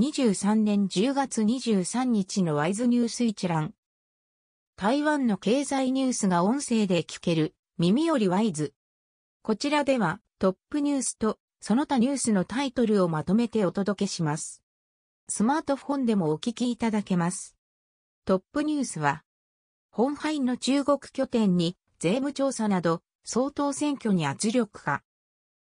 2023年10月23日のワイズニュース一覧。台湾の経済ニュースが音声で聞ける、耳よりワイズ。こちらではトップニュースとその他ニュースのタイトルをまとめてお届けします。スマートフォンでもお聞きいただけます。トップニュースは、本廃の中国拠点に税務調査など、総統選挙に圧力か。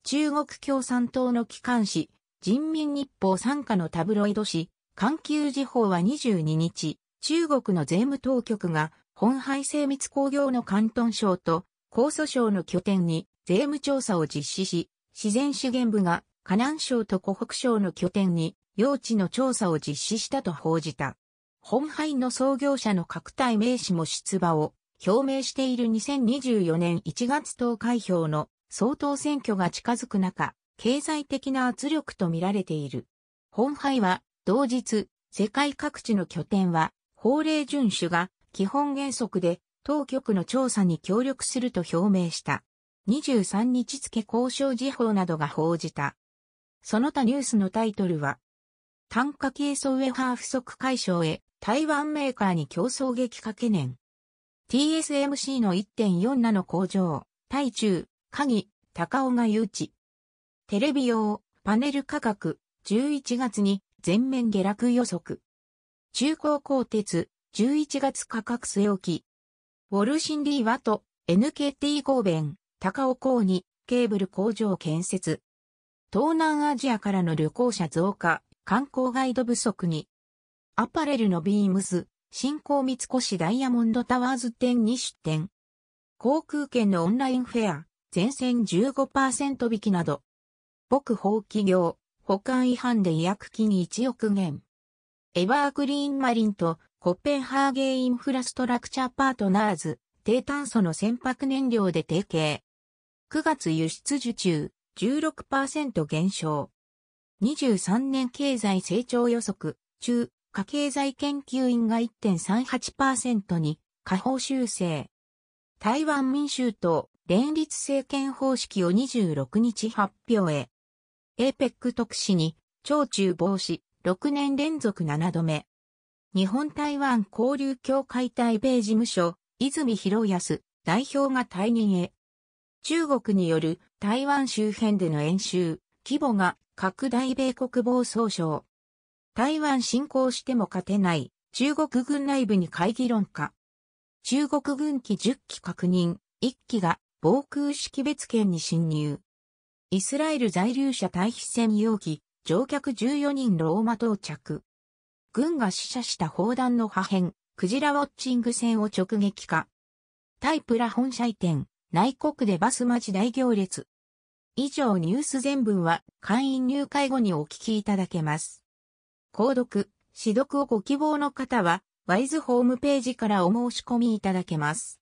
中国共産党の機関紙、人民日報参加のタブロイド紙、環球時報は22日、中国の税務当局が本廃精密工業の関東省と江蘇省の拠点に税務調査を実施し、自然資源部が河南省と湖北省の拠点に用地の調査を実施したと報じた。本廃の創業者の各体名詞も出馬を表明している2024年1月投開票の総統選挙が近づく中、経済的な圧力と見られている。本廃は同日、世界各地の拠点は法令遵守が基本原則で当局の調査に協力すると表明した。23日付交渉時報などが報じた。その他ニュースのタイトルは、単価系ソウェハー不足解消へ台湾メーカーに競争激化懸念。TSMC の1.4ナ工場、台中、鍵、高尾が誘致。テレビ用、パネル価格、11月に全面下落予測。中高鋼鉄、11月価格据え置き。ウォルシンディワト、NKT 神戸、高尾港にケーブル工場建設。東南アジアからの旅行者増加、観光ガイド不足に。アパレルのビームス、新興三越ダイヤモンドタワーズ店に出店。航空券のオンラインフェア、全線15%引きなど。僕法企業、保管違反で違約金1億元。エバーグリーンマリンとコペンハーゲインフラストラクチャーパートナーズ、低炭素の船舶燃料で提携。9月輸出受注16%減少。23年経済成長予測中家経済研究院が1.38%に下方修正。台湾民衆党連立政権方式を26日発表へ。APEC 特使に、超中防止、6年連続7度目。日本台湾交流協会台米事務所、泉博康、代表が退任へ。中国による台湾周辺での演習、規模が拡大米国防総省。台湾侵攻しても勝てない中国軍内部に会議論化。中国軍機10機確認、1機が防空識別圏に侵入。イスラエル在留者退避専用機、乗客14人ローマ到着。軍が死者した砲弾の破片、クジラウォッチング船を直撃化。タイプラ本社移転、内国でバス待ち大行列。以上ニュース全文は会員入会後にお聞きいただけます。購読、指読をご希望の方は、ワイズホームページからお申し込みいただけます。